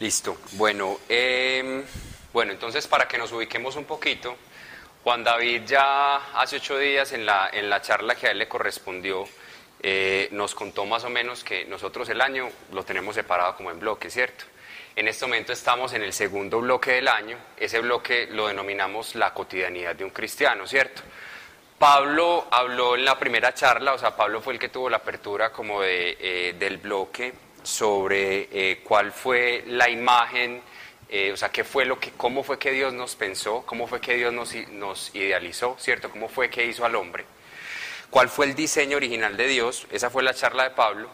Listo. Bueno, em, bueno, entonces para que nos ubiquemos un poquito, Juan David ya hace ocho días en la, en la charla que a él le correspondió, eh, nos contó más o menos que nosotros el año lo tenemos separado como en bloques, ¿cierto? En este momento estamos en el segundo bloque del año, ese bloque lo denominamos la cotidianidad de un cristiano, ¿cierto? Pablo habló en la primera charla, o sea, Pablo fue el que tuvo la apertura como de, eh, del bloque sobre eh, cuál fue la imagen, eh, o sea, qué fue lo que, cómo fue que Dios nos pensó, cómo fue que Dios nos, idealizó, ¿cierto? Cómo fue que hizo al hombre. ¿Cuál fue el diseño original de Dios? Esa fue la charla de Pablo.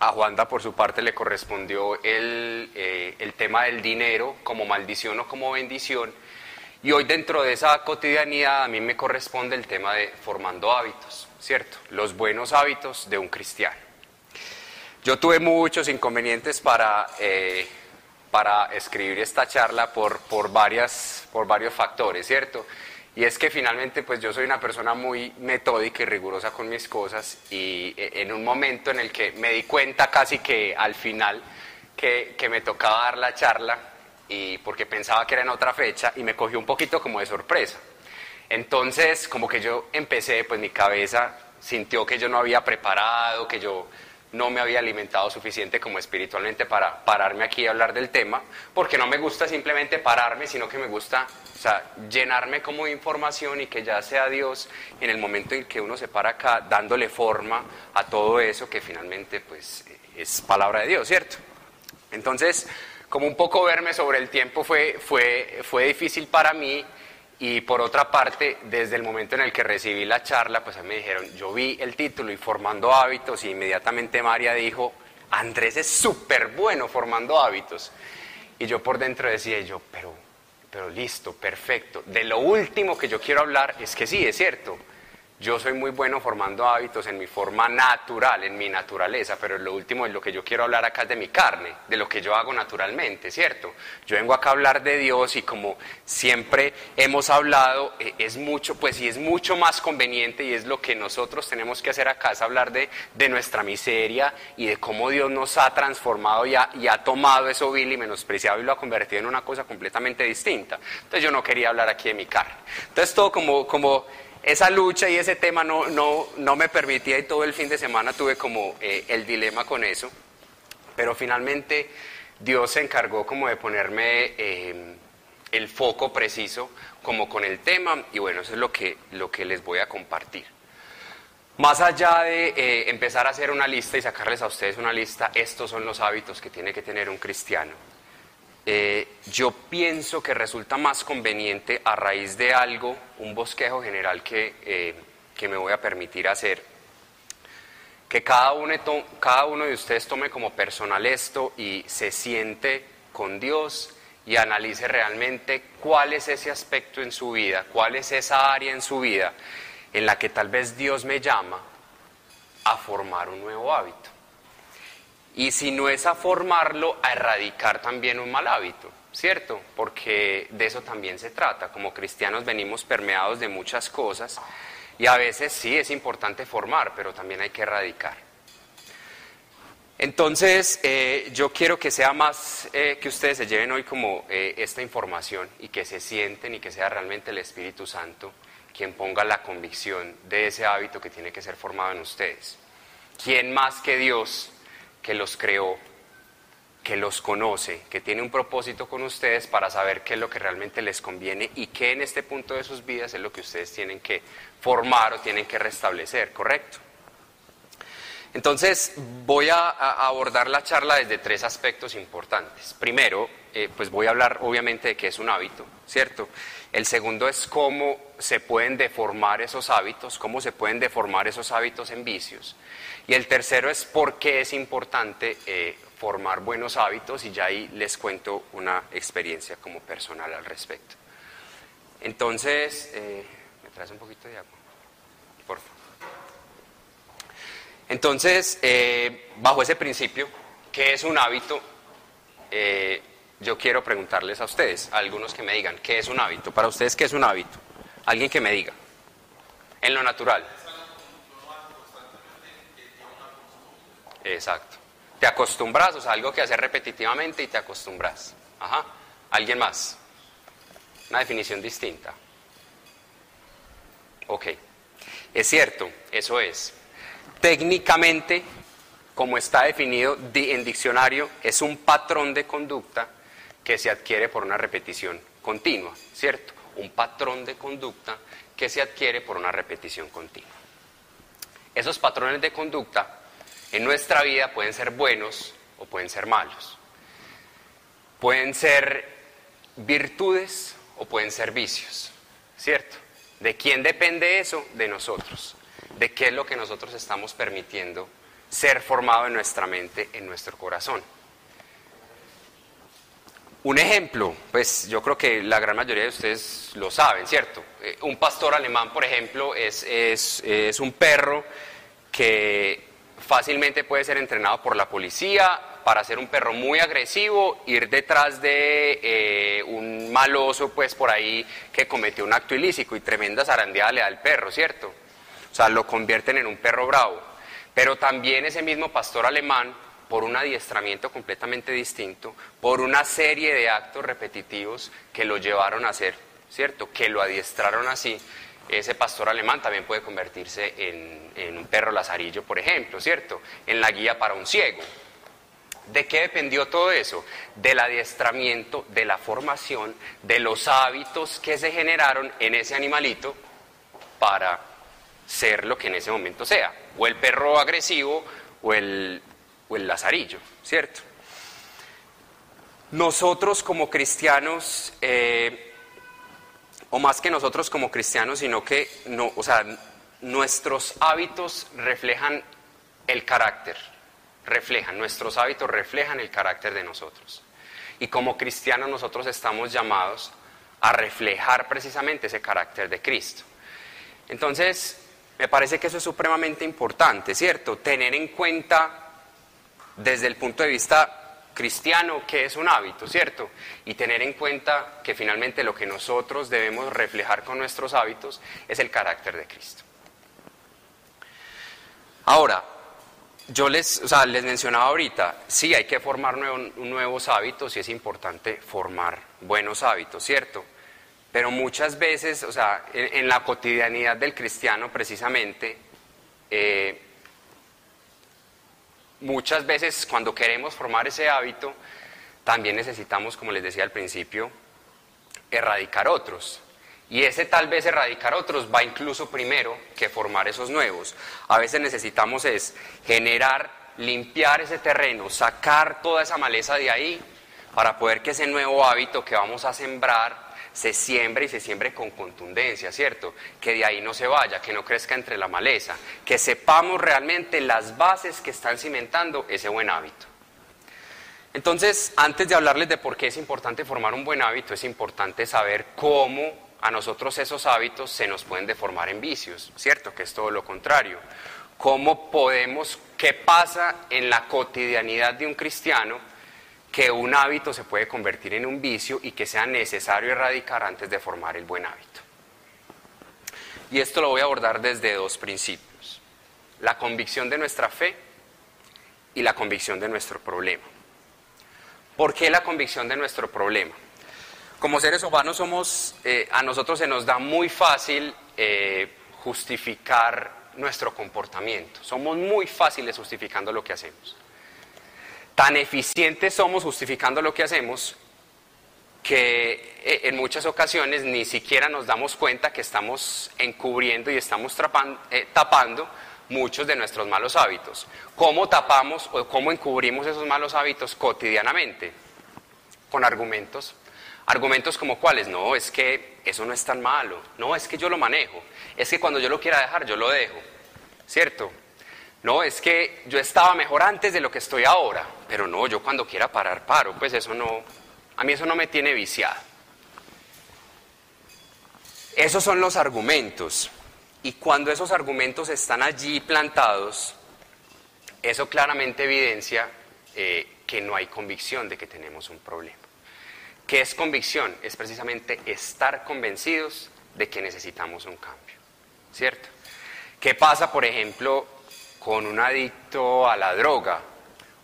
A Juanda, por su parte, le correspondió el, el tema del dinero como maldición o como bendición y hoy dentro de esa cotidianidad a mí me corresponde el tema de formando hábitos, ¿cierto? Los buenos hábitos de un cristiano. Yo tuve muchos inconvenientes para, eh, para escribir esta charla por, por, varias, por varios factores, ¿cierto? Y es que finalmente pues yo soy una persona muy metódica y rigurosa con mis cosas y eh, en un momento en el que me di cuenta casi que al final que, que me tocaba dar la charla, y porque pensaba que era en otra fecha y me cogió un poquito como de sorpresa. Entonces, como que yo empecé, pues mi cabeza sintió que yo no había preparado, que yo no me había alimentado suficiente como espiritualmente para pararme aquí y hablar del tema, porque no me gusta simplemente pararme, sino que me gusta o sea, llenarme como de información y que ya sea Dios en el momento en que uno se para acá dándole forma a todo eso que finalmente pues es palabra de Dios, ¿cierto? Entonces, como un poco verme sobre el tiempo fue, fue, fue difícil para mí y por otra parte, desde el momento en el que recibí la charla, pues me dijeron, yo vi el título y formando hábitos y inmediatamente María dijo, Andrés es súper bueno formando hábitos. Y yo por dentro decía yo, pero, pero listo, perfecto. De lo último que yo quiero hablar es que sí, es cierto. Yo soy muy bueno formando hábitos en mi forma natural, en mi naturaleza, pero lo último es lo que yo quiero hablar acá es de mi carne, de lo que yo hago naturalmente, ¿cierto? Yo vengo acá a hablar de Dios y como siempre hemos hablado, eh, es mucho, pues sí es mucho más conveniente y es lo que nosotros tenemos que hacer acá, es hablar de, de nuestra miseria y de cómo Dios nos ha transformado y ha, y ha tomado eso vil y menospreciado y lo ha convertido en una cosa completamente distinta. Entonces yo no quería hablar aquí de mi carne. Entonces todo como, como esa lucha y ese tema no, no, no, me permitía y todo el fin de semana tuve como eh, el dilema con eso, pero finalmente Dios se encargó como de ponerme eh, el foco preciso como con el tema y bueno, eso es lo que, lo que les voy a compartir. Más allá de eh, empezar a hacer una lista y sacarles a ustedes una lista, estos son los hábitos que tiene que tener un cristiano. Eh, yo pienso que resulta más conveniente a raíz de algo, un bosquejo general que, eh, que me voy a permitir hacer, que cada uno, cada uno de ustedes tome como personal esto y se siente con Dios y analice realmente cuál es ese aspecto en su vida, cuál es esa área en su vida en la que tal vez Dios me llama a formar un nuevo hábito. Y si no es a formarlo, a erradicar también un mal hábito, ¿cierto? Porque de eso también se trata. Como cristianos venimos permeados de muchas cosas y a veces sí es importante formar, pero también hay que erradicar. Entonces, eh, yo quiero que sea más eh, que ustedes se lleven hoy como eh, esta información y que se sienten y que sea realmente el Espíritu Santo quien ponga la convicción de ese hábito que tiene que ser formado en ustedes. ¿Quién más que Dios que los creó, que los conoce, que tiene un propósito con ustedes para saber qué es lo que realmente les conviene y qué en este punto de sus vidas es lo que ustedes tienen que formar o tienen que restablecer, ¿correcto? Entonces, voy a, abordar la charla desde tres aspectos importantes. Primero, eh, pues voy a hablar obviamente de qué es un hábito, ¿cierto? El segundo es cómo se pueden deformar esos hábitos, cómo se pueden deformar esos hábitos en vicios. Y el tercero es por qué es importante eh, formar buenos hábitos y ya ahí les cuento una experiencia como personal al respecto. Entonces, eh, ¿me traes un poquito de agua? Por favor. Entonces, eh, bajo ese principio, ¿qué es un hábito? yo quiero preguntarles a ustedes, a algunos que me digan, ¿qué es un hábito? Para ustedes, ¿qué es un hábito? Alguien que me diga. En lo natural. Exacto. Te acostumbras, o sea, algo que hacer repetitivamente y te acostumbras. Ajá. ¿Alguien más? Una definición distinta. Ok. Es cierto, eso es. Técnicamente, como está definido en diccionario, es un patrón de conducta que se adquiere por una repetición continua, ¿cierto? Un patrón de conducta que se adquiere por una repetición continua. Esos patrones de conducta en nuestra vida pueden ser buenos o pueden ser malos. Pueden ser virtudes o pueden ser vicios, ¿cierto? ¿De quién depende eso? De nosotros. ¿De qué es lo que nosotros estamos permitiendo ser formado en nuestra mente, en nuestro corazón? Un ejemplo, pues yo creo que la gran mayoría de ustedes lo saben, ¿cierto? Eh, un pastor alemán, por ejemplo, es, es, un perro que fácilmente puede ser entrenado por la policía para ser un perro muy agresivo, ir detrás de eh, un maloso, pues por ahí, que cometió un acto ilícito y tremenda zarandeada le da al perro, ¿cierto? O sea, lo convierten en un perro bravo. Pero también ese mismo pastor alemán por un adiestramiento completamente distinto, por una serie de actos repetitivos que lo llevaron a hacer, ¿cierto? Que lo adiestraron así. Ese pastor alemán también puede convertirse en, un perro lazarillo, por ejemplo, ¿cierto? En la guía para un ciego. ¿De qué dependió todo eso? Del adiestramiento, de la formación, de los hábitos que se generaron en ese animalito para ser lo que en ese momento sea, o el perro agresivo, o el, o el lazarillo, ¿cierto? Nosotros como cristianos, eh, o más que nosotros como cristianos, sino que, no, o sea, nuestros hábitos reflejan el carácter, reflejan, nuestros hábitos reflejan el carácter de nosotros. Y como cristianos nosotros estamos llamados a reflejar precisamente ese carácter de Cristo. Entonces, me parece que eso es supremamente importante, ¿cierto? Tener en cuenta desde el punto de vista cristiano que es un hábito, ¿cierto? Y tener en cuenta que finalmente lo que nosotros debemos reflejar con nuestros hábitos es el carácter de Cristo. Ahora, yo les, o sea, les mencionaba ahorita, sí hay que formar nuevos hábitos y es importante formar buenos hábitos, ¿cierto? Pero muchas veces, o sea, en, la cotidianidad del cristiano precisamente, eh, muchas veces cuando queremos formar ese hábito, también necesitamos, como les decía al principio, erradicar otros. Y ese tal vez erradicar otros va incluso primero que formar esos nuevos. A veces necesitamos es generar, limpiar ese terreno, sacar toda esa maleza de ahí para poder que ese nuevo hábito que vamos a sembrar se siembre y se siembre con contundencia, ¿cierto? Que de ahí no se vaya, que no crezca entre la maleza, que sepamos realmente las bases que están cimentando ese buen hábito. Entonces, antes de hablarles de por qué es importante formar un buen hábito, es importante saber cómo a nosotros esos hábitos se nos pueden deformar en vicios, ¿cierto? Que es todo lo contrario. ¿Cómo podemos, qué pasa en la cotidianidad de un cristiano que un hábito se puede convertir en un vicio y que sea necesario erradicar antes de formar el buen hábito. Y esto lo voy a abordar desde dos principios. La convicción de nuestra fe y la convicción de nuestro problema. ¿Por qué la convicción de nuestro problema? Como seres humanos somos, eh, a nosotros se nos da muy fácil eh, justificar nuestro comportamiento. Somos muy fáciles justificando lo que hacemos. Tan eficientes somos justificando lo que hacemos que eh, en muchas ocasiones ni siquiera nos damos cuenta que estamos encubriendo y estamos eh, tapando muchos de nuestros malos hábitos. ¿Cómo tapamos o cómo encubrimos esos malos hábitos cotidianamente? Con argumentos. Argumentos como cuáles, no, es que eso no es tan malo, no, es que yo lo manejo, es que cuando yo lo quiera dejar, yo lo dejo, ¿cierto? No, es que yo estaba mejor antes de lo que estoy ahora, pero no, yo cuando quiera parar, paro, pues eso no, a mí eso no me tiene viciado. Esos son los argumentos. Y cuando esos argumentos están allí plantados, eso claramente evidencia eh, que no hay convicción de que tenemos un problema. ¿Qué es convicción? Es precisamente estar convencidos de que necesitamos un cambio, ¿cierto? ¿Qué pasa, por ejemplo, con un adicto a la droga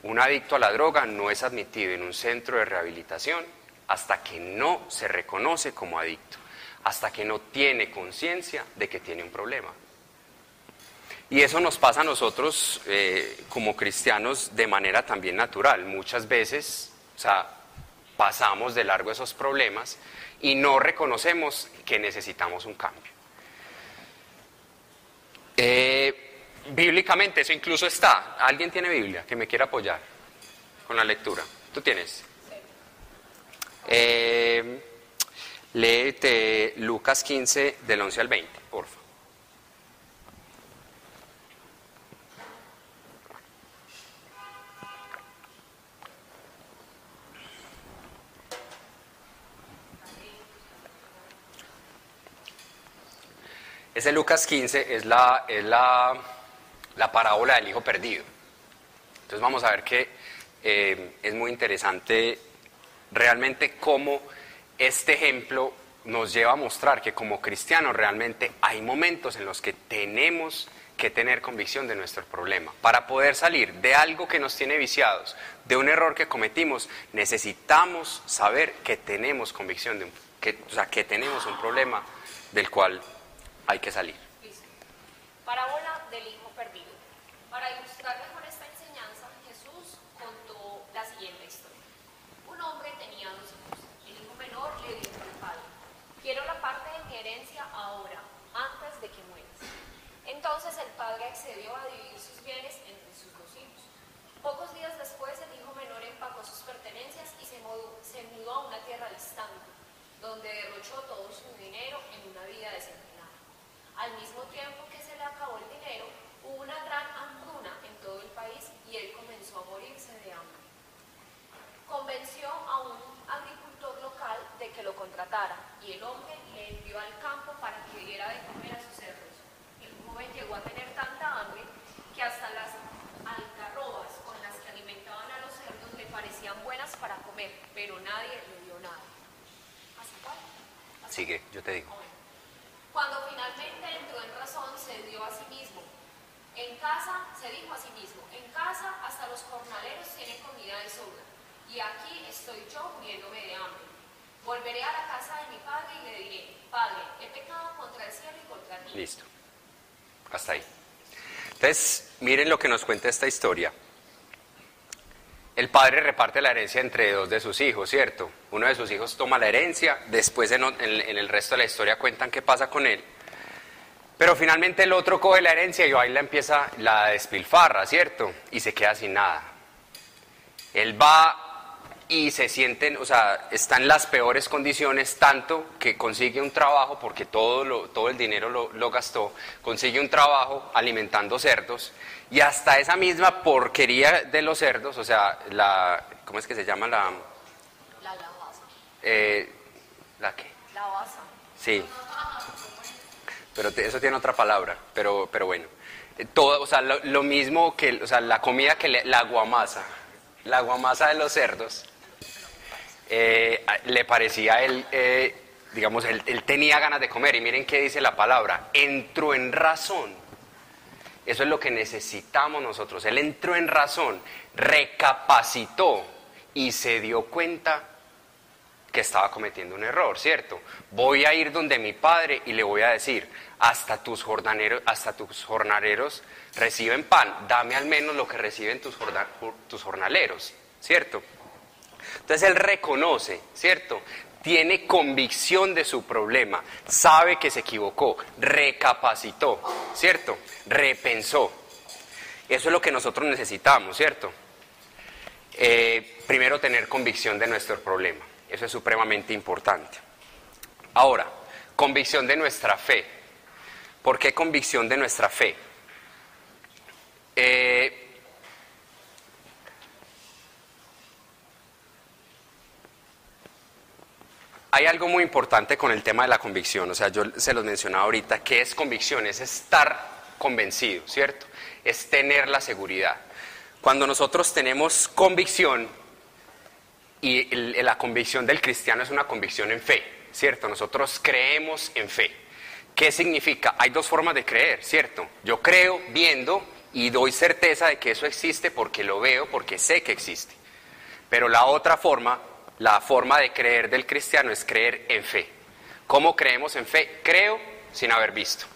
Un adicto a la droga no es admitido en un centro de rehabilitación hasta que no se reconoce como adicto, hasta que no tiene conciencia de que tiene un problema. Y eso nos pasa a nosotros eh, como cristianos de manera también natural. Muchas veces, o sea, pasamos de largo esos problemas y no reconocemos que necesitamos un cambio. Eh, bíblicamente eso incluso está. ¿Alguien tiene Biblia que me quiera apoyar con la lectura? ¿Tú tienes? Eh, léete Lucas 15 del 11 al 20, por favor. Ese Lucas 15 es la, es la, la parábola del hijo perdido. Entonces vamos a ver que eh, es muy interesante realmente cómo este ejemplo nos lleva a mostrar que como cristianos realmente hay momentos en los que tenemos que tener convicción de nuestro problema. Para poder salir de algo que nos tiene viciados, de un error que cometimos, necesitamos saber que tenemos convicción de un, que, o sea, que tenemos un problema del cual hay que salir. Parábola del hijo. Para ilustrarle con esta enseñanza, Jesús contó la siguiente historia. Un hombre tenía dos hijos. El hijo menor le dijo al padre, quiero la parte de mi herencia ahora, antes de que mueras. Entonces el padre accedió a dividir sus bienes entre sus dos hijos. Pocos días después el hijo menor empacó sus pertenencias y se mudó, se mudó a una tierra distante, donde derrochó todo su dinero en una vida desenfrenada. Al mismo tiempo que se le acabó el dinero, hubo una gran hambruna en todo el país y él comenzó a morirse de hambre. Convenció a un agricultor local de que lo contratara y el hombre le envió al campo para que diera de comer a sus cerdos. El joven llegó a tener tanta hambre que hasta las algarrobas con las que alimentaban a los cerdos le parecían buenas para comer, pero nadie le dio nada. ¿Así cuál? Sigue, yo te digo. Cuando finalmente entró en razón, se dio a sí mismo. En casa, se dijo a sí mismo, en casa hasta los jornaleros tienen comida de sobra, y aquí estoy yo muriéndome de hambre. Volveré a la casa de mi padre y le diré, Padre, he pecado contra el cielo y contra ti. Listo. Hasta ahí. Entonces, miren lo que nos cuenta esta historia. El padre reparte la herencia entre dos de sus hijos, ¿cierto? Uno de sus hijos toma la herencia, después en, el resto de la historia cuentan qué pasa con él. Pero finalmente el otro coge la herencia y ahí la empieza la despilfarra, ¿cierto? Y se queda sin nada. Él va y se sienten, o sea, está en las peores condiciones, tanto que consigue un trabajo, porque todo, lo, todo el dinero lo, lo, gastó, consigue un trabajo alimentando cerdos, y hasta esa misma porquería de los cerdos, o sea, la, ¿cómo es que se llama la...? La lavaza. Eh, ¿La qué? La baza. Sí. Pero eso tiene otra palabra, pero, pero bueno. Eh, Todo, o sea, lo, mismo que, o sea, la comida que le, la guamasa, la guamasa de los cerdos, eh, le parecía él, eh, digamos, él, él tenía ganas de comer. Y miren qué dice la palabra, entró en razón. Eso es lo que necesitamos nosotros. Él entró en razón, recapacitó y se dio cuenta que estaba cometiendo un error, ¿cierto? Voy a ir donde mi padre y le voy a decir, hasta tus jornaleros, hasta tus jornaleros reciben pan, dame al menos lo que reciben tus, tus jornaleros, ¿cierto? Entonces él reconoce, ¿cierto? Tiene convicción de su problema, sabe que se equivocó, recapacitó, ¿cierto? Repensó. Eso es lo que nosotros necesitamos, ¿cierto? Eh, primero tener convicción de nuestro problema. Eso es supremamente importante. Ahora, convicción de nuestra fe. ¿Por qué convicción de nuestra fe? Eh, hay algo muy importante con el tema de la convicción, o sea, yo se los mencionaba ahorita, ¿qué es convicción? Es estar convencido, ¿cierto? Es tener la seguridad. Cuando nosotros tenemos convicción, y la convicción del cristiano es una convicción en fe, ¿cierto? Nosotros creemos en fe. ¿Qué significa? Hay dos formas de creer, ¿cierto? Yo creo viendo y doy certeza de que eso existe porque lo veo, porque sé que existe. Pero la otra forma, la forma de creer del cristiano es creer en fe. ¿Cómo creemos en fe? Creo sin haber visto.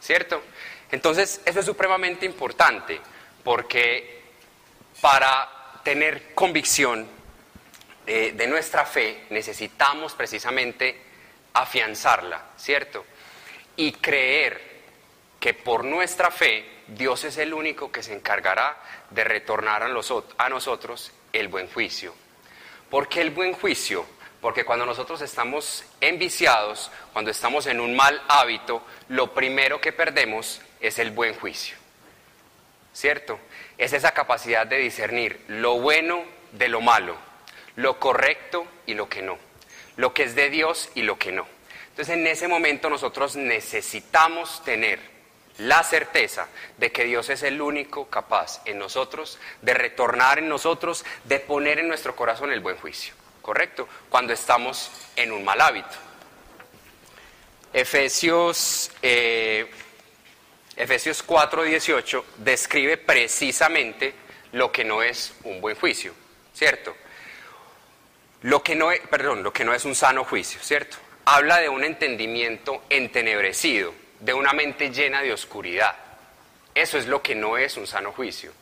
¿Cierto? Entonces, eso es supremamente importante porque para tener convicción de nuestra fe necesitamos precisamente afianzarla, ¿cierto? Y creer que por nuestra fe Dios es el único que se encargará de retornar a, a nosotros el buen juicio. ¿Por qué el buen juicio? Porque cuando nosotros estamos enviciados, cuando estamos en un mal hábito, lo primero que perdemos es el buen juicio. ¿Cierto? Es esa capacidad de discernir lo bueno de lo malo, lo correcto y lo que no, lo que es de Dios y lo que no. Entonces en ese momento nosotros necesitamos tener la certeza de que Dios es el único capaz en nosotros de retornar en nosotros, de poner en nuestro corazón el buen juicio, ¿correcto? Cuando estamos en un mal hábito. Efesios, eh, Efesios 4:18 describe precisamente lo que no es un buen juicio, ¿cierto? Lo que no es, perdón, lo que no es un sano juicio, ¿cierto? Habla de un entendimiento entenebrecido, de una mente llena de oscuridad. Eso es lo que no es un sano juicio.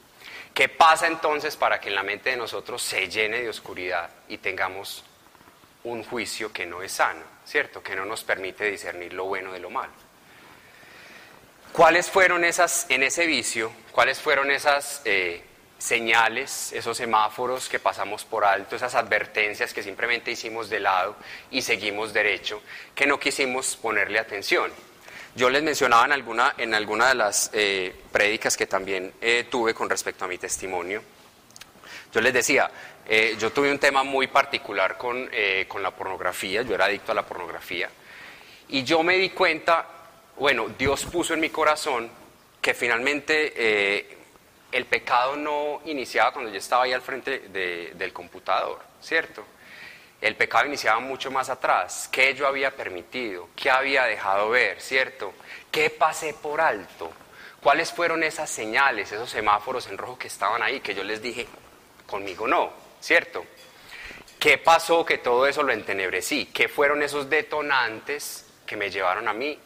¿Qué pasa entonces para que en la mente de nosotros se llene de oscuridad y tengamos un juicio que no es sano, ¿cierto? Que no nos permite discernir lo bueno de lo malo. ¿Cuáles fueron esas, en ese vicio, cuáles fueron esas eh, señales, esos semáforos que pasamos por alto, esas advertencias que simplemente hicimos de lado y seguimos derecho, que no quisimos ponerle atención? Yo les mencionaba en alguna, en alguna de las eh, prédicas que también eh, tuve con respecto a mi testimonio, yo les decía, eh, yo tuve un tema muy particular con, con la pornografía, yo era adicto a la pornografía, y yo me di cuenta, bueno, Dios puso en mi corazón que finalmente el pecado no iniciaba cuando yo estaba ahí al frente del computador, ¿cierto? El pecado iniciaba mucho más atrás. ¿Qué yo había permitido? ¿Qué había dejado ver? ¿Cierto? ¿Qué pasé por alto? ¿Cuáles fueron esas señales, esos semáforos en rojo que estaban ahí? Que yo les dije, conmigo no, ¿cierto? ¿Qué pasó que todo eso lo entenebrecí? ¿Qué fueron esos detonantes que me llevaron a mí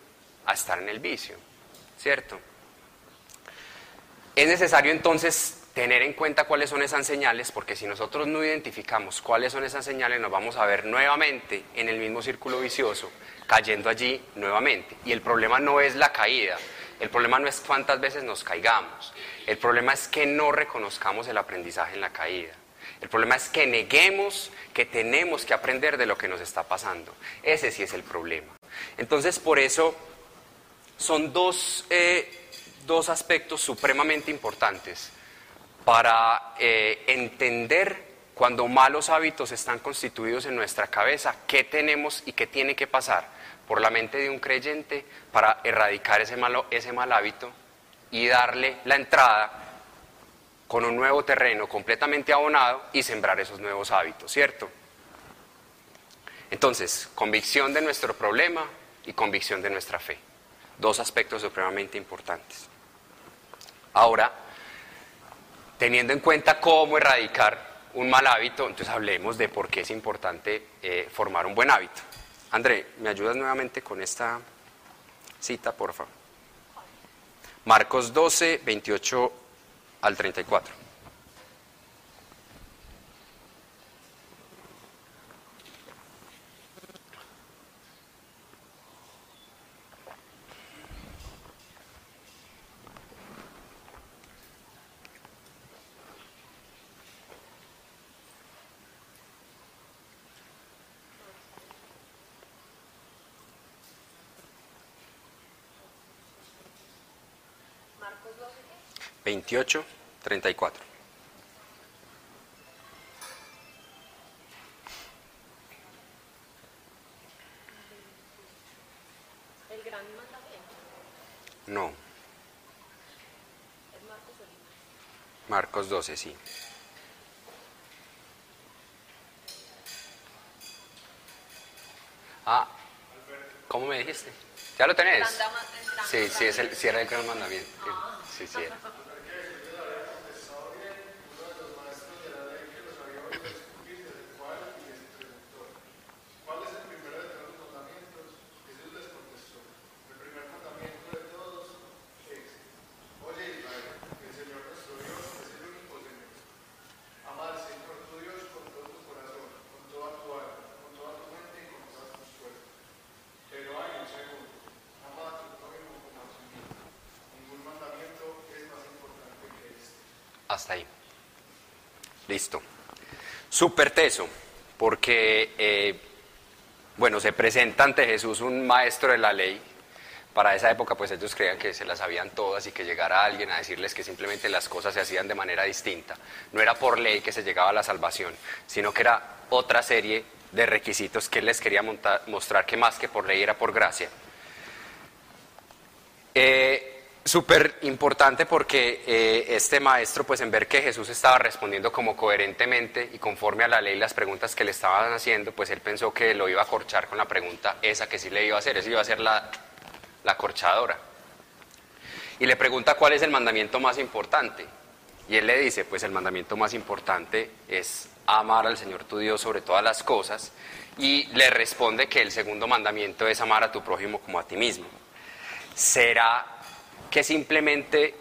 a estar en el vicio? ¿Cierto? Es necesario entonces tener en cuenta cuáles son esas señales, porque si nosotros no identificamos cuáles son esas señales, nos vamos a ver nuevamente en el mismo círculo vicioso, cayendo allí nuevamente. Y el problema no es la caída, el problema no es cuántas veces nos caigamos, el problema es que no reconozcamos el aprendizaje en la caída. El problema es que neguemos que tenemos que aprender de lo que nos está pasando. Ese sí es el problema. Entonces, por eso son dos, eh, dos aspectos supremamente importantes para eh, entender cuando malos hábitos están constituidos en nuestra cabeza, qué tenemos y qué tiene que pasar por la mente de un creyente para erradicar ese, malo, ese mal hábito y darle la entrada con un nuevo terreno completamente abonado y sembrar esos nuevos hábitos, ¿cierto? Entonces, convicción de nuestro problema y convicción de nuestra fe. Dos aspectos supremamente importantes. Ahora, teniendo en cuenta cómo erradicar un mal hábito, entonces hablemos de por qué es importante eh, formar un buen hábito. André, ¿me ayudas nuevamente con esta cita, por favor? Marcos 12, 28 al 34. Marcos 12, 28, 34. el gran mandamiento. No, Es Marcos Oliva. Marcos 12, sí. Ah, ¿cómo me dijiste? ¿Ya lo tenés? Sí, sí, es el, sí era el gran mandamiento. Sí, sí, era. hasta ahí. Listo. Súper teso, porque, eh, bueno, se presenta ante Jesús un maestro de la ley. Para esa época, pues ellos creían que se las sabían todas y que llegara alguien a decirles que simplemente las cosas se hacían de manera distinta. No era por ley que se llegaba a la salvación, sino que era otra serie de requisitos que él les quería mostrar que más que por ley era por gracia. Eh, Súper importante porque eh, este maestro, pues en ver que Jesús estaba respondiendo como coherentemente y conforme a la ley las preguntas que le estaban haciendo, pues él pensó que lo iba a corchar con la pregunta esa que sí le iba a hacer, esa iba a ser la, la corchadora. Y le pregunta cuál es el mandamiento más importante. Y él le dice, pues el mandamiento más importante es amar al Señor tu Dios sobre todas las cosas. Y le responde que el segundo mandamiento es amar a tu prójimo como a ti mismo. ¿Será que simplemente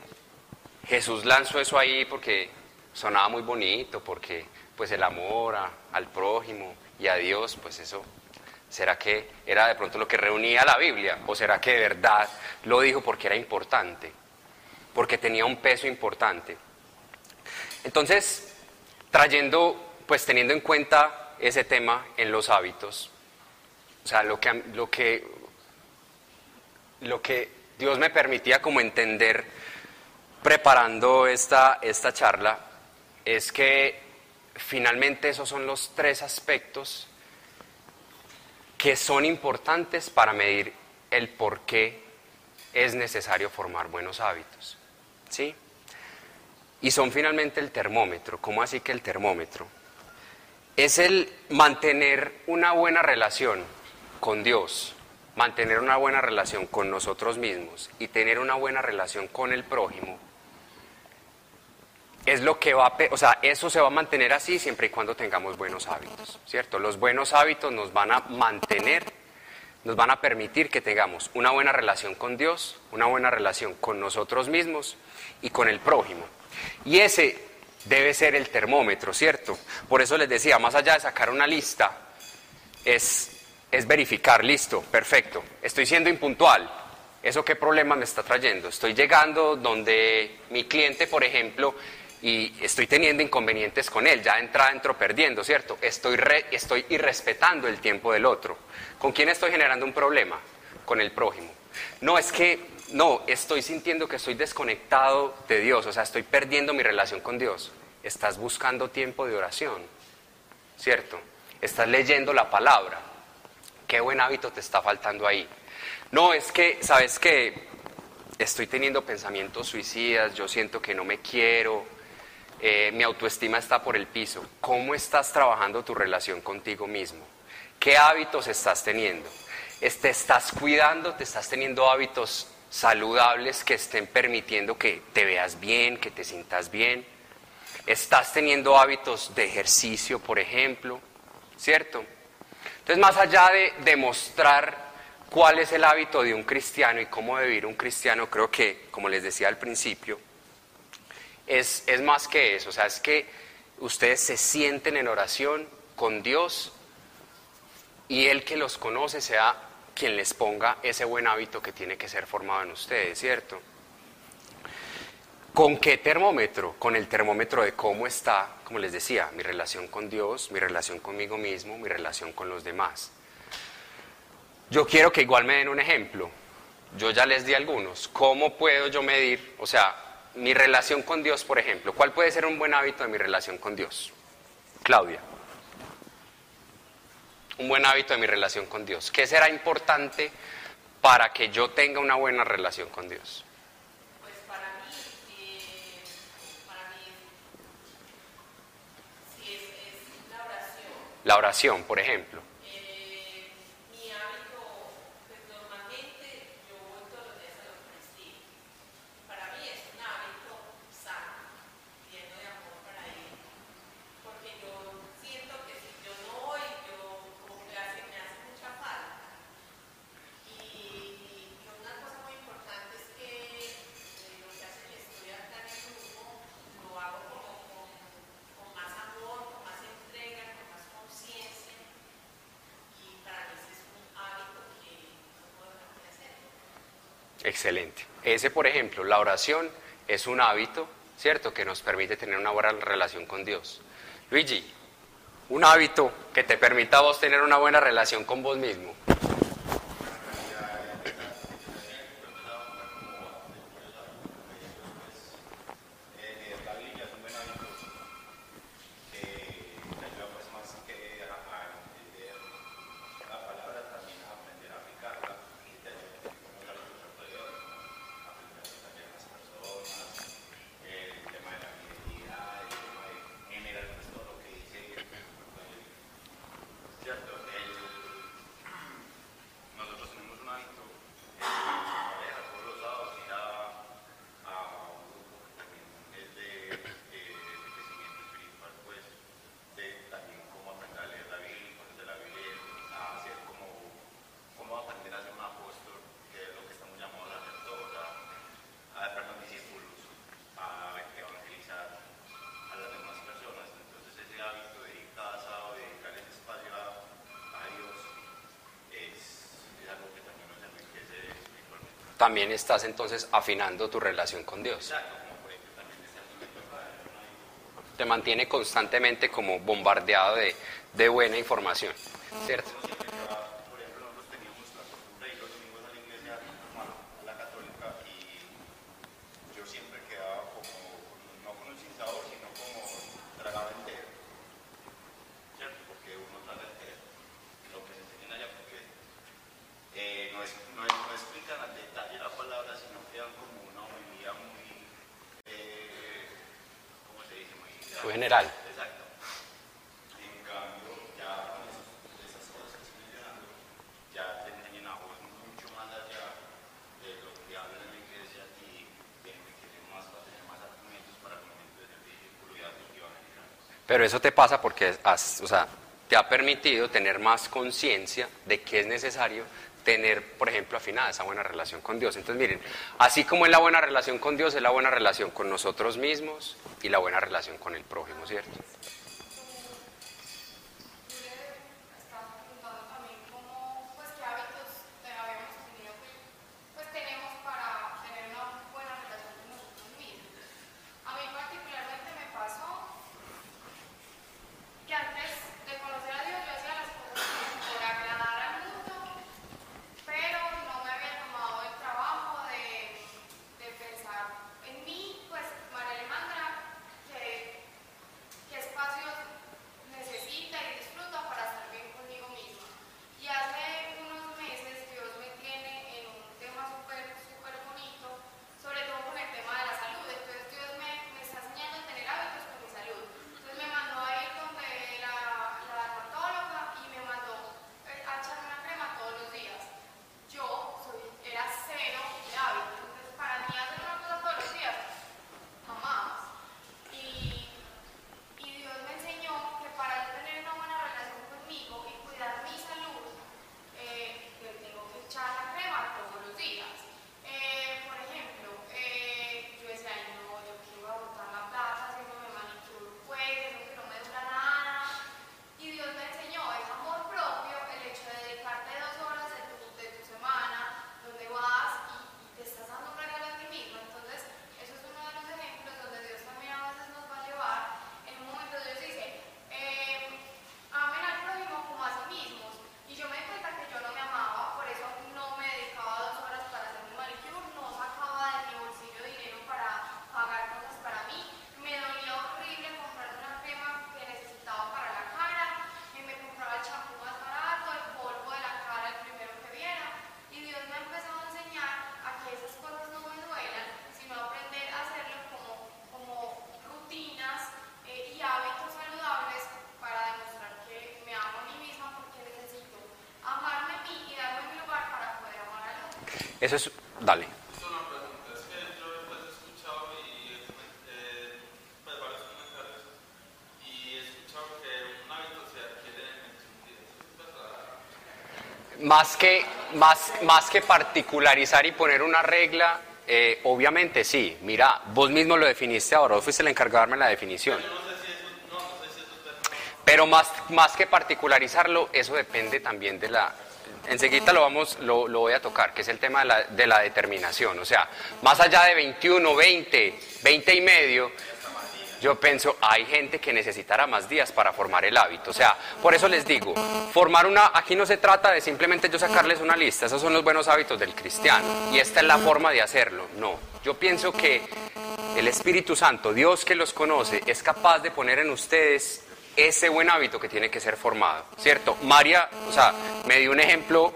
Jesús lanzó eso ahí porque sonaba muy bonito, porque pues el amor al prójimo y a Dios, pues eso, ¿será que era de pronto lo que reunía la Biblia? ¿O será que de verdad lo dijo porque era importante? Porque tenía un peso importante. Entonces, trayendo, pues teniendo en cuenta ese tema en los hábitos, o sea, lo que, lo que, lo que Dios me permitía como entender preparando esta, esta charla es que finalmente esos son los tres aspectos que son importantes para medir el por qué es necesario formar buenos hábitos. ¿Sí? Y son finalmente el termómetro. ¿Cómo así que el termómetro? Es el mantener una buena relación con Dios, mantener una buena relación con nosotros mismos y tener una buena relación con el prójimo, es lo que va a, o sea, eso se va a mantener así siempre y cuando tengamos buenos hábitos, ¿cierto? Los buenos hábitos nos van a mantener, nos van a permitir que tengamos una buena relación con Dios, una buena relación con nosotros mismos y con el prójimo. Y ese debe ser el termómetro, ¿cierto? Por eso les decía, más allá de sacar una lista, es es verificar, listo, perfecto, estoy siendo impuntual. ¿Eso qué problema me está trayendo? Estoy llegando donde mi cliente, por ejemplo, y estoy teniendo inconvenientes con él, ya entra entro perdiendo, ¿cierto? Estoy, estoy irrespetando el tiempo del otro. ¿Con quién estoy generando un problema? Con el prójimo. No, es que, no, estoy sintiendo que estoy desconectado de Dios, o sea, estoy perdiendo mi relación con Dios. Estás buscando tiempo de oración, ¿cierto? Estás leyendo la palabra, qué buen hábito te está faltando ahí. No, es que, ¿sabes qué? Estoy teniendo pensamientos suicidas, yo siento que no me quiero, eh, mi autoestima está por el piso. ¿Cómo estás trabajando tu relación contigo mismo? ¿Qué hábitos estás teniendo? ¿Te estás cuidando? ¿Te estás teniendo hábitos saludables que estén permitiendo que te veas bien, que te sientas bien? ¿Estás teniendo hábitos de ejercicio, por ejemplo? ¿Cierto? Entonces, más allá de demostrar cuál es el hábito de un cristiano y cómo vivir un cristiano, creo que, como les decía al principio, es, es más que eso, o sea, es que ustedes se sienten en oración con Dios y Él que los conoce sea quien les ponga ese buen hábito que tiene que ser formado en ustedes, ¿cierto? ¿Con qué termómetro? Con el termómetro de cómo está, como les decía, mi relación con Dios, mi relación conmigo mismo, mi relación con los demás. Yo quiero que igual me den un ejemplo. Yo ya les di algunos. ¿Cómo puedo yo medir, o sea, mi relación con Dios, por ejemplo? ¿Cuál puede ser un buen hábito de mi relación con Dios? Claudia. Un buen hábito de mi relación con Dios. ¿Qué será importante para que yo tenga una buena relación con Dios? La oración, por ejemplo. Excelente. Ese, por ejemplo, la oración es un hábito ¿cierto? Que nos permite tener una buena relación con Dios. Luigi, un hábito que te permita a vos tener una buena relación con vos mismo. También estás entonces afinando tu relación con Dios. Te mantiene constantemente como bombardeado de, de buena información, ¿cierto? general. Exacto. En cambio, ya con esas cosas que estoy mencionando, ya te enseñan a vos mucho más allá de lo que hablan en la iglesia y te enriquecen más para tener más argumentos para el momento de servicio y evangelizar. Pero eso te pasa porque has, o sea, te ha permitido tener más conciencia de que es necesario tener, por ejemplo, afinada esa buena relación con Dios. Entonces, miren, así como es la buena relación con Dios, es la buena relación con nosotros mismos y la buena relación con el prójimo, ¿cierto? Eso es, dale. Más que, más, más que particularizar y poner una regla, eh, obviamente sí. Mira, vos mismo lo definiste ahora, vos fuiste el encargado de darme la definición. Pero más, más que particularizarlo, eso depende también de la, enseguida lo, vamos, lo, lo voy a tocar, que es el tema de la, de la determinación. O sea, más allá de 21, 20, 20 y medio, yo pienso, hay gente que necesitará más días para formar el hábito. O sea, por eso les digo, formar una, aquí no se trata de simplemente yo sacarles una lista, esos son los buenos hábitos del cristiano y esta es la forma de hacerlo. No, yo pienso que el Espíritu Santo, Dios que los conoce, es capaz de poner en ustedes ese buen hábito que tiene que ser formado, ¿cierto? María, o sea, me dio un ejemplo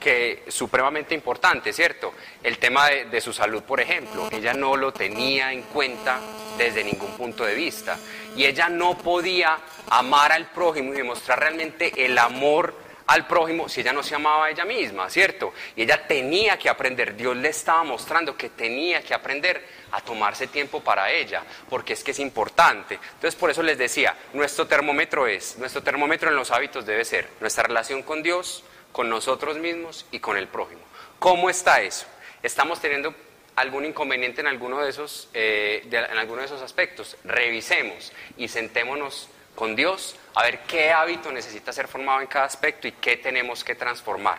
que supremamente importante, ¿cierto? El tema de, de, su salud, por ejemplo, ella no lo tenía en cuenta desde ningún punto de vista y ella no podía amar al prójimo y demostrar realmente el amor al prójimo si ella no se amaba a ella misma, ¿cierto? Y ella tenía que aprender, Dios le estaba mostrando que tenía que aprender a tomarse tiempo para ella, porque es que es importante. Entonces, por eso les decía, nuestro termómetro es, nuestro termómetro en los hábitos debe ser nuestra relación con Dios, con nosotros mismos y con el prójimo. ¿Cómo está eso? ¿Estamos teniendo algún inconveniente en alguno de esos, eh, en alguno de esos aspectos? Revisemos y sentémonos con Dios a ver qué hábito necesita ser formado en cada aspecto y qué tenemos que transformar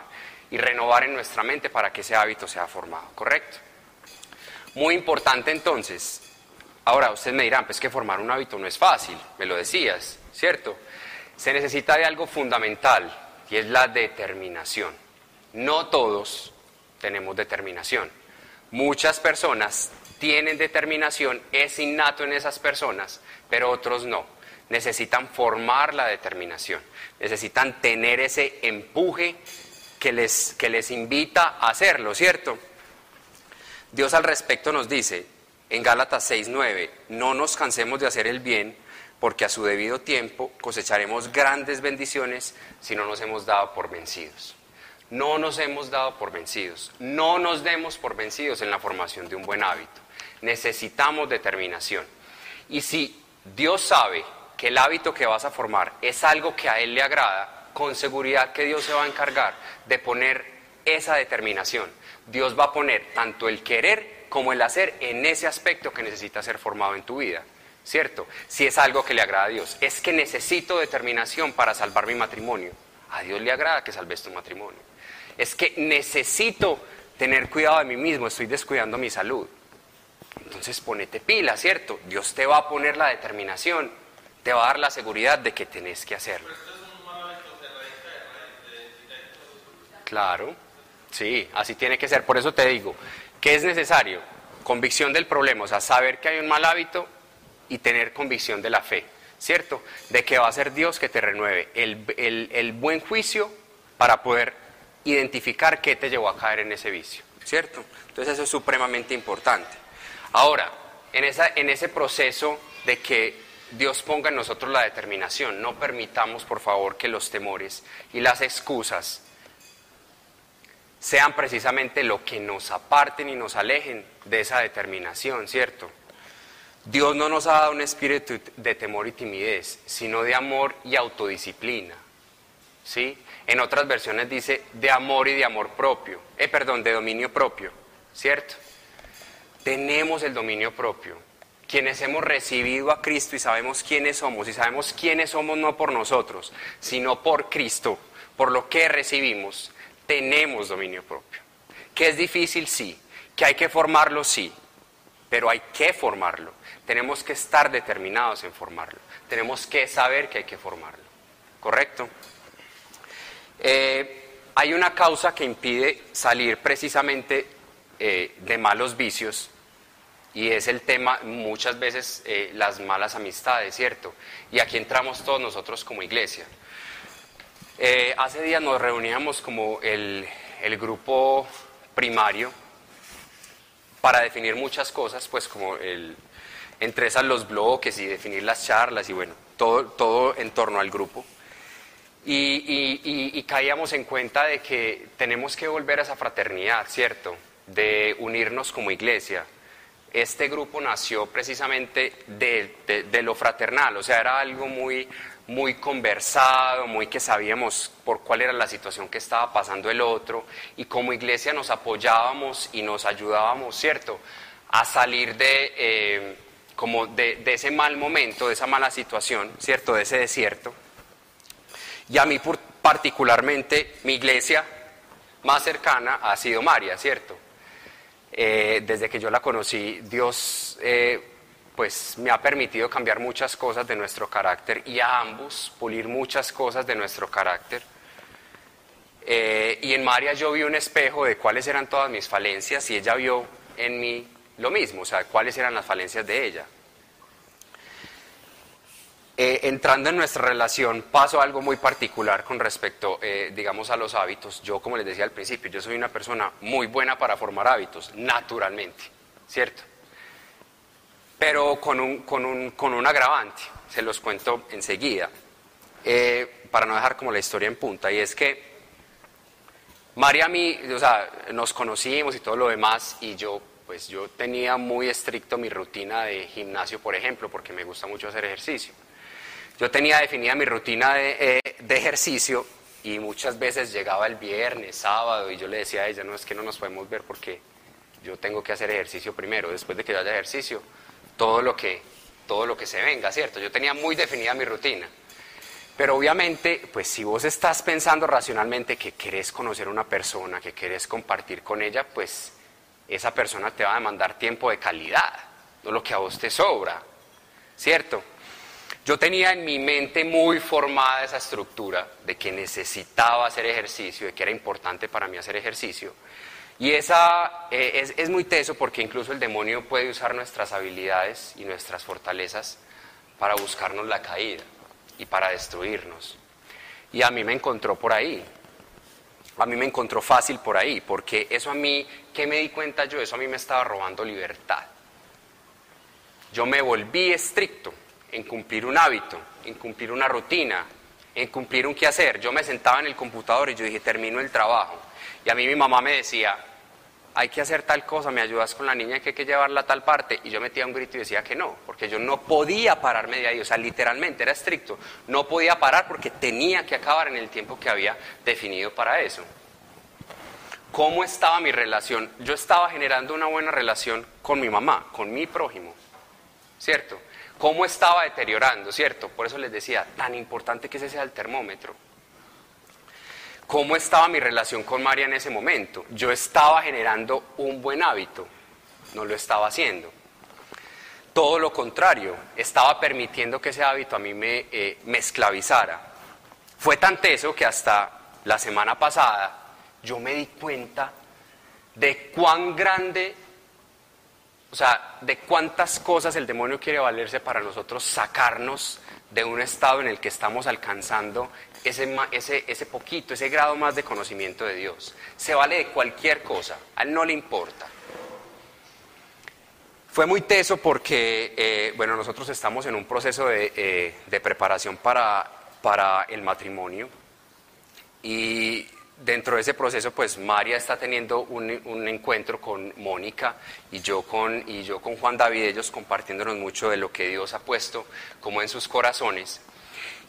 y renovar en nuestra mente para que ese hábito sea formado, ¿correcto? Muy importante entonces. Ahora, ustedes me dirán, pues que formar un hábito no es fácil, me lo decías, ¿cierto? Se necesita de algo fundamental y es la determinación. No todos tenemos determinación. Muchas personas tienen determinación, es innato en esas personas, pero otros no. Necesitan formar la determinación, necesitan tener ese empuje que les, que les invita a hacerlo, ¿cierto? Dios al respecto nos dice en Gálatas 6:9, no nos cansemos de hacer el bien, porque a su debido tiempo cosecharemos grandes bendiciones si no nos hemos dado por vencidos. No nos hemos dado por vencidos, no nos demos por vencidos en la formación de un buen hábito. Necesitamos determinación. Y si Dios sabe que el hábito que vas a formar es algo que a Él le agrada, con seguridad que Dios se va a encargar de poner esa determinación. Dios va a poner tanto el querer como el hacer en ese aspecto que necesita ser formado en tu vida. ¿Cierto? Si es algo que le agrada a Dios. Es que necesito determinación para salvar mi matrimonio. A Dios le agrada que salves tu matrimonio. Es que necesito tener cuidado de mí mismo, estoy descuidando mi salud. Entonces ponete pila, ¿cierto? Dios te va a poner la determinación, te va a dar la seguridad de que tenés que hacerlo. Claro, sí, así tiene que ser. Por eso te digo, ¿qué es necesario? Convicción del problema, o sea, saber que hay un mal hábito y tener convicción de la fe, ¿cierto? De que va a ser Dios que te renueve el, el, el buen juicio para poder identificar qué te llevó a caer en ese vicio, ¿cierto? Entonces eso es supremamente importante. Ahora, en, esa, en ese proceso de que Dios ponga en nosotros la determinación, no permitamos por favor que los temores y las excusas sean precisamente lo que nos aparten y nos alejen de esa determinación, ¿cierto? Dios no nos ha dado un espíritu de temor y timidez, sino de amor y autodisciplina. ¿Sí? En otras versiones dice de amor y de amor propio, eh, perdón, de dominio propio, ¿cierto? Tenemos el dominio propio. Quienes hemos recibido a Cristo y sabemos quiénes somos, y sabemos quiénes somos no por nosotros, sino por Cristo, por lo que recibimos, tenemos dominio propio. Que es difícil, sí. Que hay que formarlo, sí. Pero hay que formarlo. Tenemos que estar determinados en formarlo. Tenemos que saber que hay que formarlo. ¿Correcto? Eh, hay una causa que impide salir precisamente eh, de malos vicios y es el tema muchas veces eh, las malas amistades, ¿cierto? Y aquí entramos todos nosotros como iglesia. Eh, hace días nos reuníamos como el, grupo primario para definir muchas cosas, pues como el, entre esas los bloques y definir las charlas y bueno, todo, todo en torno al grupo. Y, y, y caíamos en cuenta de que tenemos que volver a esa fraternidad, ¿cierto? De unirnos como iglesia. Este grupo nació precisamente de, lo fraternal, o sea, era algo muy, muy conversado, muy que sabíamos por cuál era la situación que estaba pasando el otro y como iglesia nos apoyábamos y nos ayudábamos, ¿cierto?, a salir de, eh, como de, ese mal momento, de esa mala situación, ¿cierto?, de ese desierto. Y a mí particularmente, mi iglesia más cercana ha sido María, ¿cierto? Eh, desde que yo la conocí, Dios eh, pues me ha permitido cambiar muchas cosas de nuestro carácter y a ambos pulir muchas cosas de nuestro carácter. Eh, y en María yo vi un espejo de cuáles eran todas mis falencias y ella vio en mí lo mismo, o sea, cuáles eran las falencias de ella. Eh, entrando en nuestra relación, pasó algo muy particular con respecto, eh, digamos, a los hábitos. Yo, como les decía al principio, yo soy una persona muy buena para formar hábitos, naturalmente, ¿cierto? Pero con un, con un, con un agravante, se los cuento enseguida, eh, para no dejar como la historia en punta, y es que María a mí, o sea, nos conocimos y todo lo demás, y yo, pues yo tenía muy estricto mi rutina de gimnasio, por ejemplo, porque me gusta mucho hacer ejercicio. Yo tenía definida mi rutina de, eh, de, ejercicio y muchas veces llegaba el viernes, sábado y yo le decía a ella, no es que no nos podemos ver porque yo tengo que hacer ejercicio primero, después de que yo haya ejercicio, todo lo que, todo lo que se venga, ¿cierto? Yo tenía muy definida mi rutina. Pero obviamente, pues si vos estás pensando racionalmente que querés conocer a una persona, que querés compartir con ella, pues esa persona te va a demandar tiempo de calidad, no lo que a vos te sobra, ¿cierto? Yo tenía en mi mente muy formada esa estructura de que necesitaba hacer ejercicio, de que era importante para mí hacer ejercicio. Y esa eh, es, es, muy teso porque incluso el demonio puede usar nuestras habilidades y nuestras fortalezas para buscarnos la caída y para destruirnos. Y a mí me encontró por ahí. A mí me encontró fácil por ahí, porque eso a mí, ¿qué me di cuenta yo? Eso a mí me estaba robando libertad. Yo me volví estricto en cumplir un hábito, en cumplir una rutina, en cumplir un quehacer. Yo me sentaba en el computador y yo dije, termino el trabajo. Y a mí mi mamá me decía, hay que hacer tal cosa, me ayudas con la niña que hay que llevarla a tal parte. Y yo metía un grito y decía que no, porque yo no podía pararme de ahí, o sea, literalmente era estricto. No podía parar porque tenía que acabar en el tiempo que había definido para eso. ¿Cómo estaba mi relación? Yo estaba generando una buena relación con mi mamá, con mi prójimo, ¿cierto? cómo estaba deteriorando, ¿cierto? Por eso les decía, tan importante que ese sea el termómetro. ¿Cómo estaba mi relación con María en ese momento? Yo estaba generando un buen hábito, no lo estaba haciendo. Todo lo contrario, estaba permitiendo que ese hábito a mí me, eh, esclavizara. Fue tan teso que hasta la semana pasada yo me di cuenta de cuán grande o sea, de cuántas cosas el demonio quiere valerse para nosotros sacarnos de un estado en el que estamos alcanzando ese, ese, ese poquito, ese grado más de conocimiento de Dios. Se vale de cualquier cosa, a él no le importa. Fue muy teso porque, eh, bueno, nosotros estamos en un proceso de, eh, de preparación para, para el matrimonio y dentro de ese proceso, pues María está teniendo un, encuentro con Mónica y yo con, y yo con Juan David, ellos compartiéndonos mucho de lo que Dios ha puesto como en sus corazones.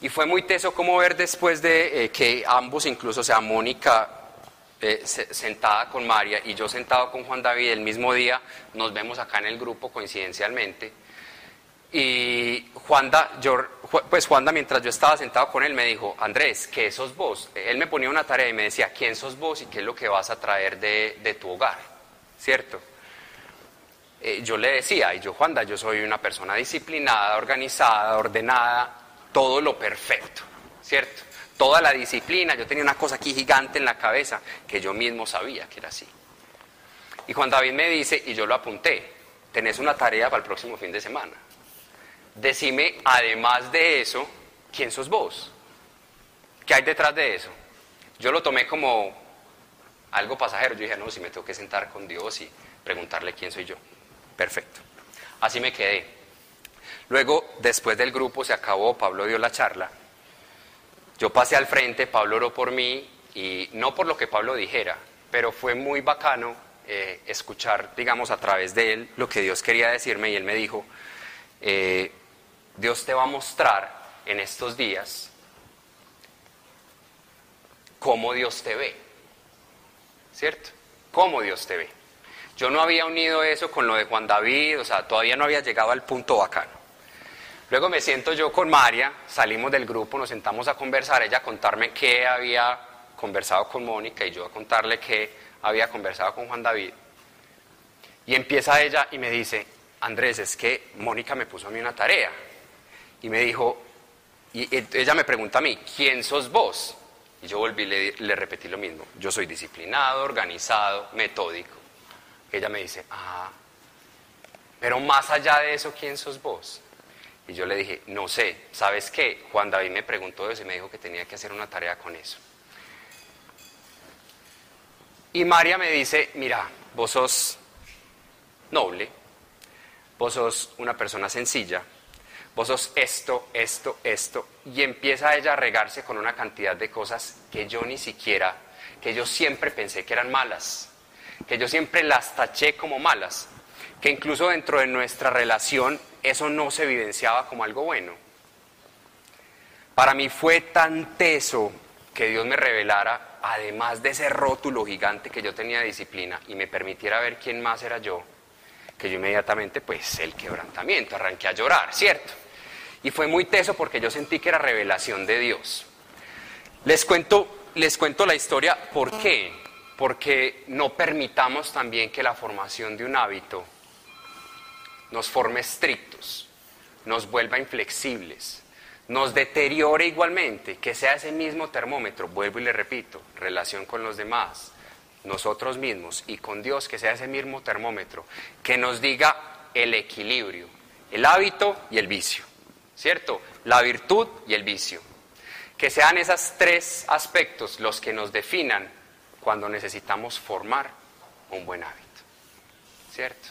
Y fue muy teso como ver después de eh, que ambos, incluso, sea, Mónica eh, sentada con María y yo sentado con Juan David el mismo día, nos vemos acá en el grupo coincidencialmente. Y Juanda, pues Juanda, mientras yo estaba sentado con él, me dijo, Andrés, ¿qué sos vos? Él me ponía una tarea y me decía, ¿quién sos vos y qué es lo que vas a traer de, tu hogar? ¿Cierto? Eh, yo le decía, y yo, Juanda, yo soy una persona disciplinada, organizada, ordenada, todo lo perfecto, ¿cierto? Toda la disciplina, yo tenía una cosa aquí gigante en la cabeza que yo mismo sabía que era así. Y Juan David me dice, y yo lo apunté, tenés una tarea para el próximo fin de semana decime, además de eso, ¿quién sos vos? ¿Qué hay detrás de eso? Yo lo tomé como algo pasajero. Yo dije, no, si me tengo que sentar con Dios y preguntarle quién soy yo. Perfecto. Así me quedé. Luego, después del grupo se acabó, Pablo dio la charla. Yo pasé al frente, Pablo oró por mí y no por lo que Pablo dijera, pero fue muy bacano eh, escuchar, digamos, a través de él lo que Dios quería decirme y él me dijo, eh, Dios te va a mostrar en estos días cómo Dios te ve. ¿Cierto? Cómo Dios te ve. Yo no había unido eso con lo de Juan David, o sea, todavía no había llegado al punto bacano. Luego me siento yo con María, salimos del grupo, nos sentamos a conversar, ella a contarme qué había conversado con Mónica y yo a contarle que había conversado con Juan David. Y empieza ella y me dice, Andrés, es que Mónica me puso a mí una tarea. Y me dijo, y ella me pregunta a mí, ¿quién sos vos? Y yo volví le repetí lo mismo, yo soy disciplinado, organizado, metódico. Ella me dice, ah, pero más allá de eso, ¿quién sos vos? Y yo le dije, no sé, ¿sabes qué? Juan David me preguntó eso y me dijo que tenía que hacer una tarea con eso. Y María me dice, mira, vos sos noble, vos sos una persona sencilla, vos sos esto, esto, esto, y empieza ella a regarse con una cantidad de cosas que yo ni siquiera, que yo siempre pensé que eran malas, que yo siempre las taché como malas, que incluso dentro de nuestra relación eso no se evidenciaba como algo bueno. Para mí fue tan teso que Dios me revelara, además de ese rótulo gigante que yo tenía de disciplina y me permitiera ver quién más era yo, que yo inmediatamente, pues el quebrantamiento, arranqué a llorar, ¿cierto? Y fue muy teso porque yo sentí que era revelación de Dios. Les cuento, les cuento la historia, ¿por qué? Porque no permitamos también que la formación de un hábito nos forme estrictos, nos vuelva inflexibles, nos deteriore igualmente, que sea ese mismo termómetro, vuelvo y le repito, relación con los demás, nosotros mismos y con Dios, que sea ese mismo termómetro, que nos diga el equilibrio, el hábito y el vicio, ¿cierto? La virtud y el vicio. Que sean esos tres aspectos los que nos definan cuando necesitamos formar un buen hábito, ¿cierto?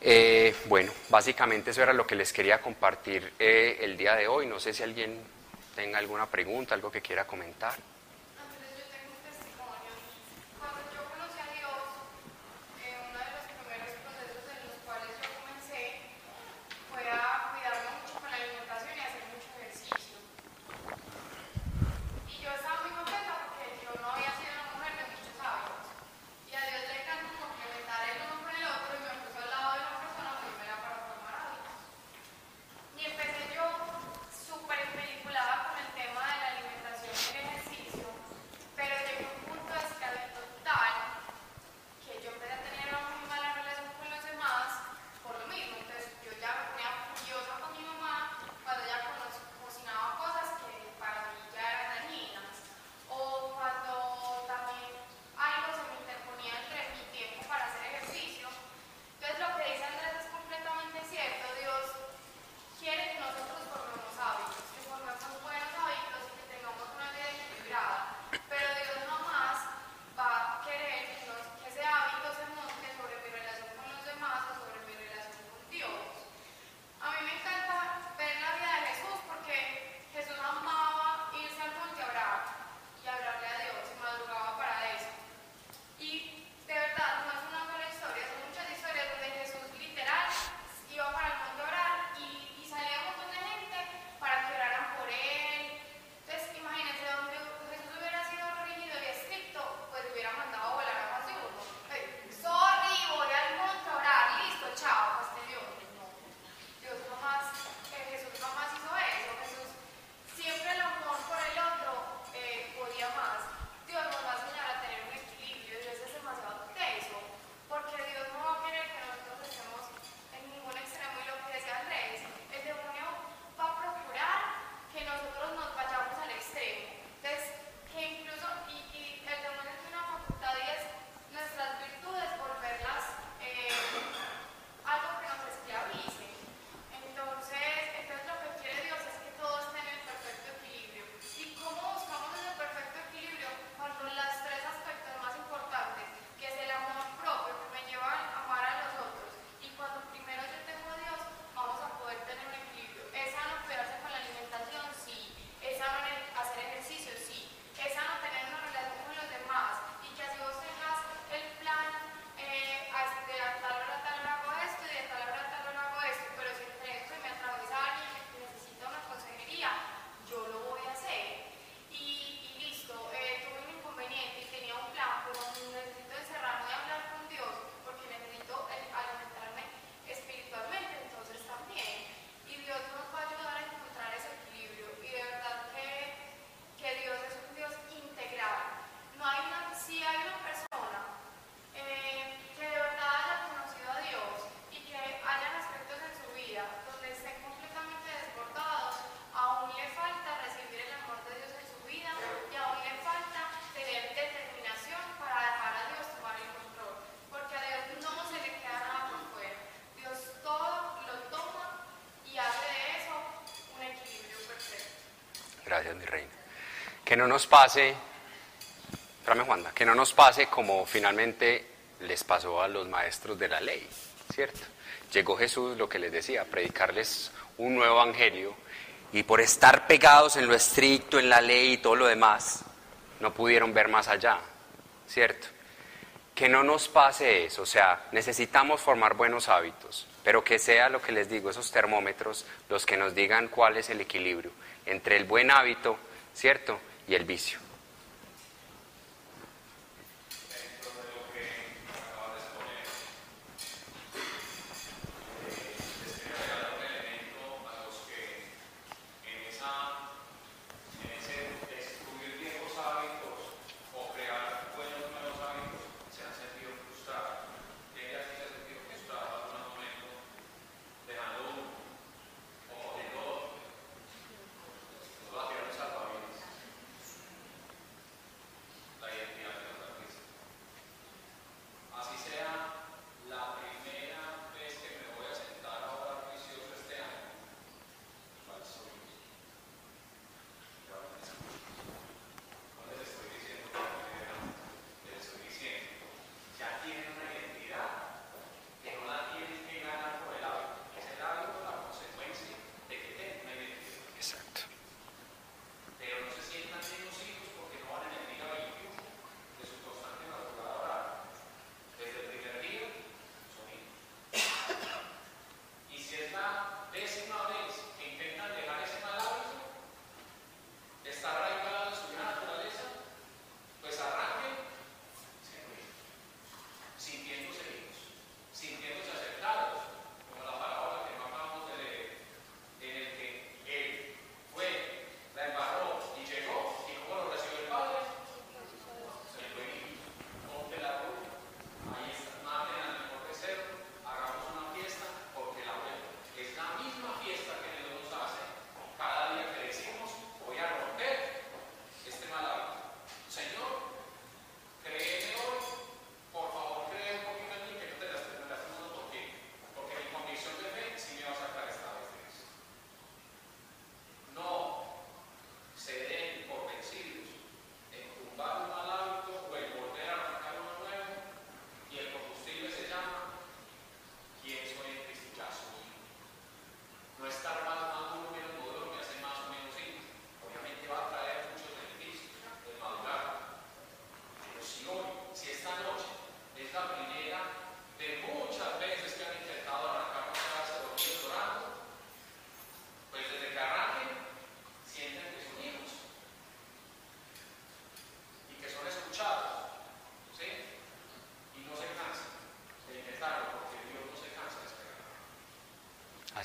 Eh, bueno, básicamente eso era lo que les quería compartir eh, el día de hoy. No sé si alguien tenga alguna pregunta, algo que quiera comentar. Que no nos pase, espérame Juanda, que no nos pase como finalmente les pasó a los maestros de la ley, ¿cierto? Llegó Jesús, lo que les decía, predicarles un nuevo evangelio y por estar pegados en lo estricto, en la ley y todo lo demás, no pudieron ver más allá, ¿cierto? Que no nos pase eso, o sea, necesitamos formar buenos hábitos, pero que sea lo que les digo, esos termómetros, los que nos digan cuál es el equilibrio entre el buen hábito, ¿cierto? Y el vicio.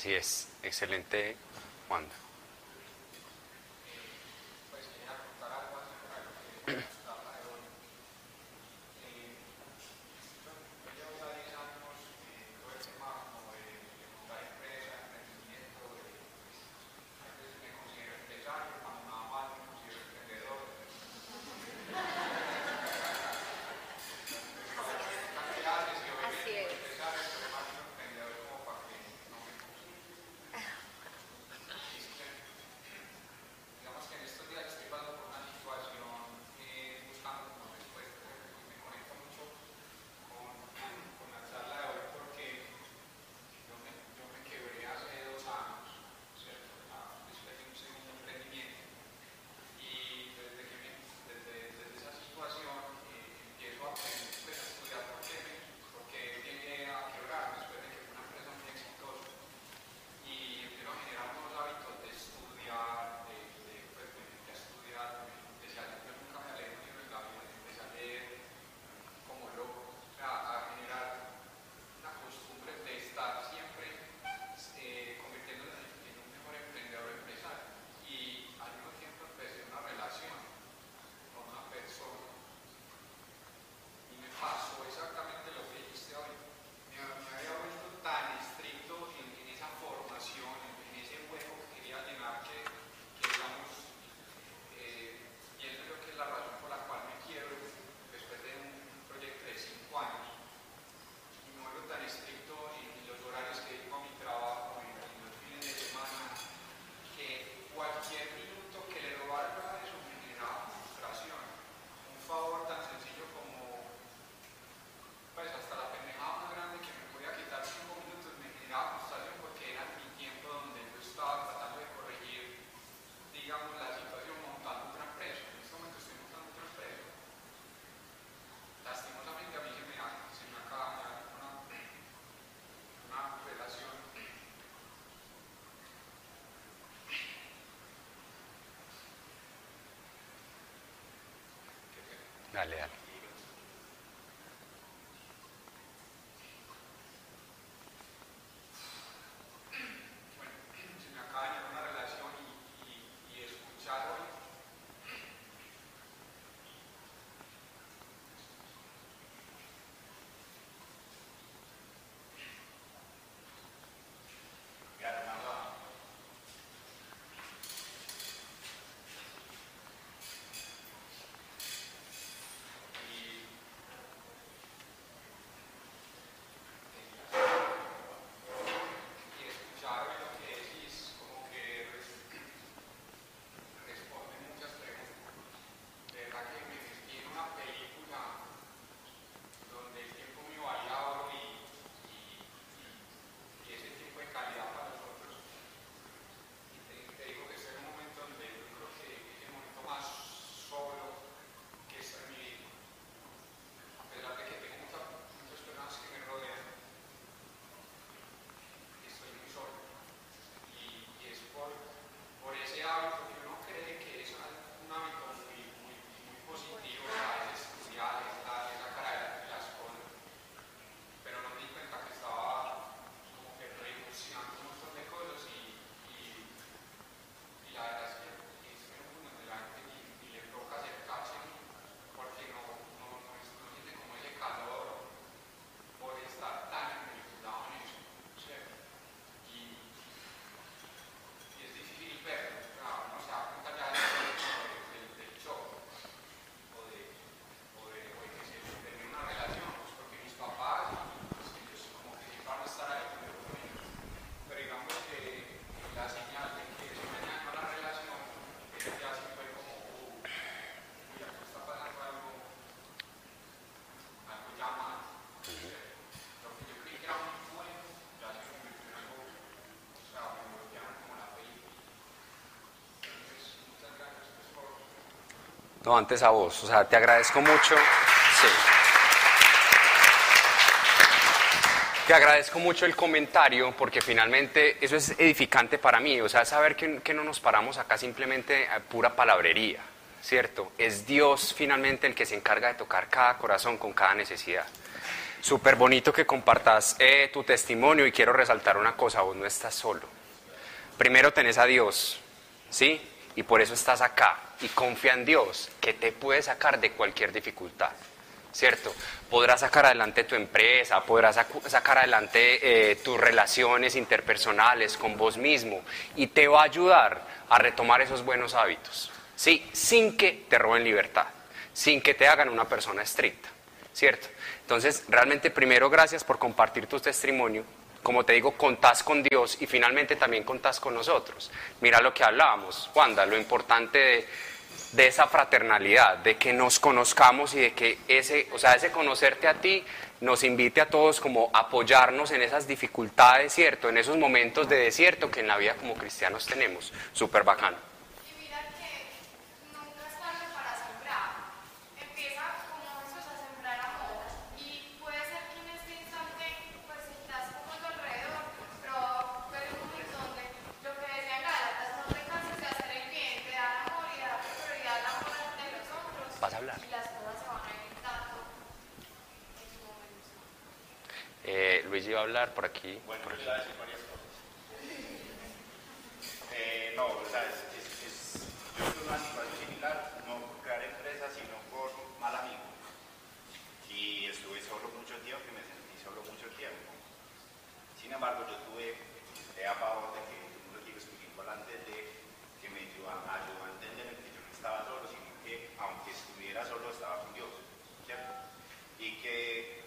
Así es, excelente, Wanda. Dale, No, antes a vos. O sea, te agradezco mucho. Sí. Te agradezco mucho el comentario porque finalmente eso es edificante para mí. O sea, saber que, que no nos paramos acá simplemente pura palabrería, ¿cierto? Es Dios finalmente el que se encarga de tocar cada corazón con cada necesidad. Súper bonito que compartas eh, tu testimonio y quiero resaltar una cosa, vos no estás solo. Primero tenés a Dios, ¿sí? Y por eso estás acá y confía en Dios que te puede sacar de cualquier dificultad, ¿cierto? Podrás sacar adelante tu empresa, podrás sacar adelante eh, tus relaciones interpersonales con vos mismo y te va a ayudar a retomar esos buenos hábitos, ¿sí? Sin que te roben libertad, sin que te hagan una persona estricta, ¿cierto? Entonces, realmente primero gracias por compartir tu testimonio. Como te digo, contás con Dios y finalmente también contás con nosotros. Mira lo que hablábamos, Wanda, lo importante de, esa fraternalidad, de que nos conozcamos y de que ese, o sea, ese conocerte a ti nos invite a todos como apoyarnos en esas dificultades, ¿cierto? En esos momentos de desierto que en la vida como cristianos tenemos. Súper bacano. Y mira que nunca es tarde para sembrar. Empieza como Jesús a sembrar amor. Y puede ser que en este instante, pues estás como a tu alrededor, pero puede un momento donde lo que decía Gálatas, no te canses de hacer el bien, de dar amor y dar prioridad al amor de los otros. Vas a hablar. Y las cosas se van a ir dando en su momento. Luis iba a hablar por aquí. Bueno, yo le voy a decir varias cosas. Eh, no, o sea, es, es, es- yo tuve una situación similar, no por crear empresa, sino por mal amigo. Y estuve solo mucho tiempo y me sentí solo mucho tiempo. Sin embargo, yo tuve a favor de que un retiro espiritual antes de que me ayudó a, ayudó a entender que yo no estaba solo, sino que aunque estuviera solo, estaba con Dios. ¿cierto? Y que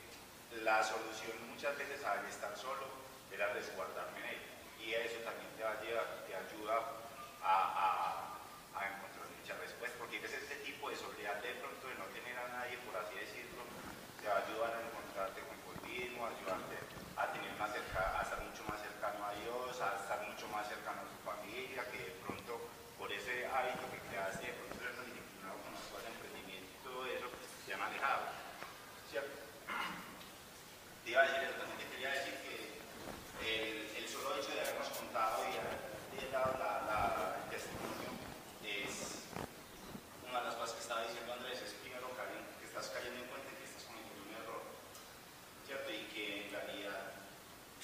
la solución muchas veces al estar solo era resguardarme en él. Y eso también te, va a llevar, te ayuda a, a, encontrar muchas respuestas, porque ese, ese tipo de soledad de pronto de no tener a nadie, por así decirlo, te va a ayudar a encontrarte con vos mismo, a ayudarte a, tener más cerca, a estar mucho más cercano a Dios, a estar mucho más cercano a tu familia, que de pronto por ese hábito que creaste, de pronto eres disciplinado con los emprendimiento y todo eso, se han alejado. ¿Cierto?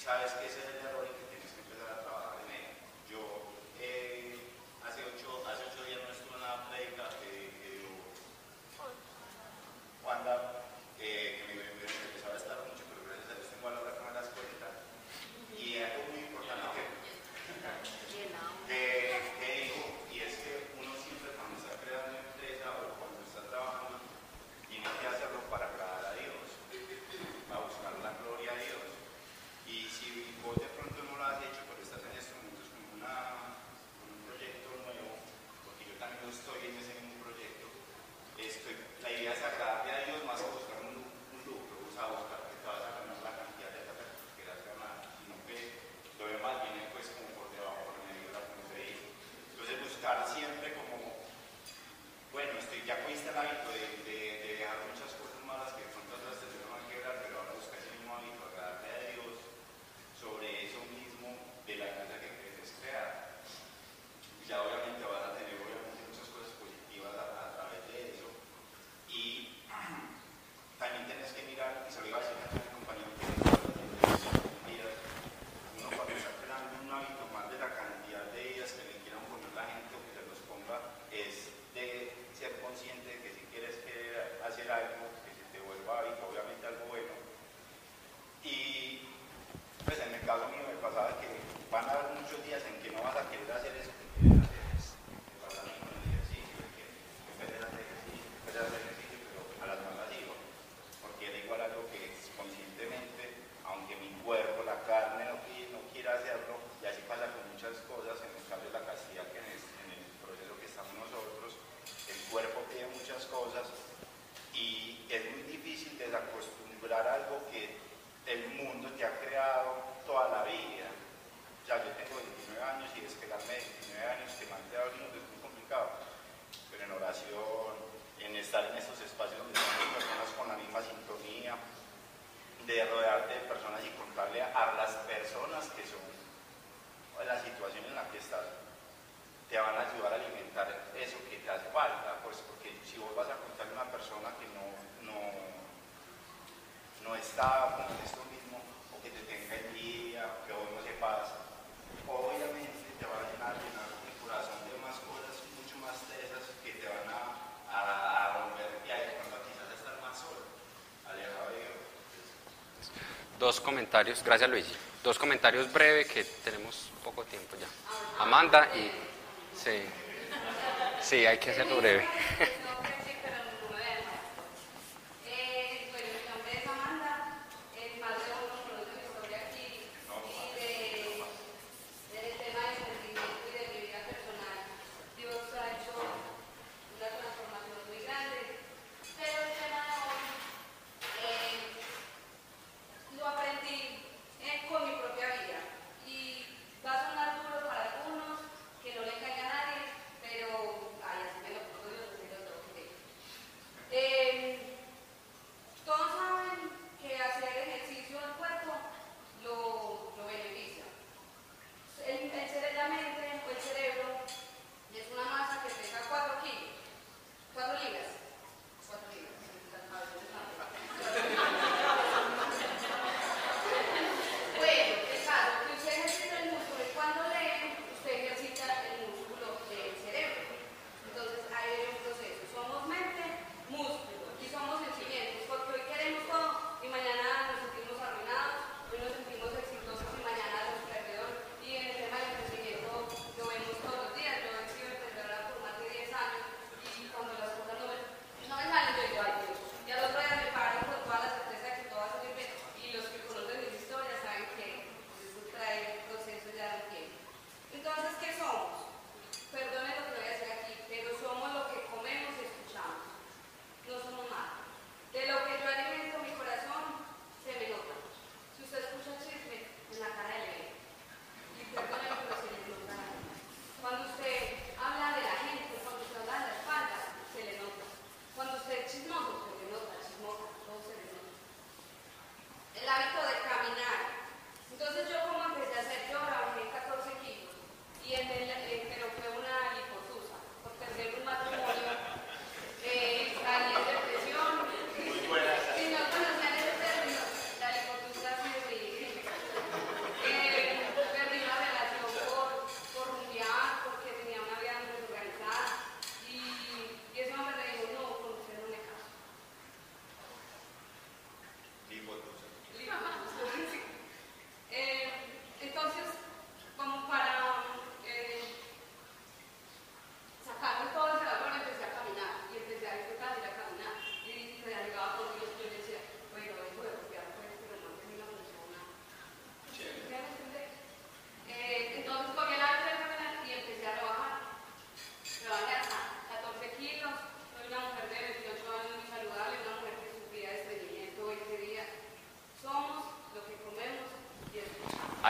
sabes que ese es el dos comentarios, gracias Luigi, dos comentarios breves que tenemos poco tiempo ya. Amanda y... Sí, sí, hay que hacerlo breve.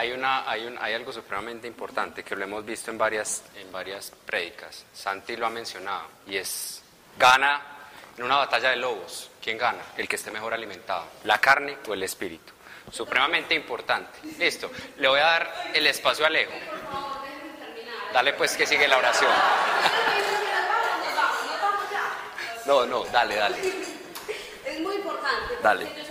hay, una, hay, un, hay algo supremamente importante que lo hemos visto en varias, en varias prédicas. Santi lo ha mencionado y es, gana en una batalla de lobos. ¿Quién gana? El que esté mejor alimentado, la carne o el espíritu. Supremamente importante. Listo, le voy a dar el espacio a Alejo. Dale pues que sigue la oración. No, no, dale, dale. Es muy importante. Dale.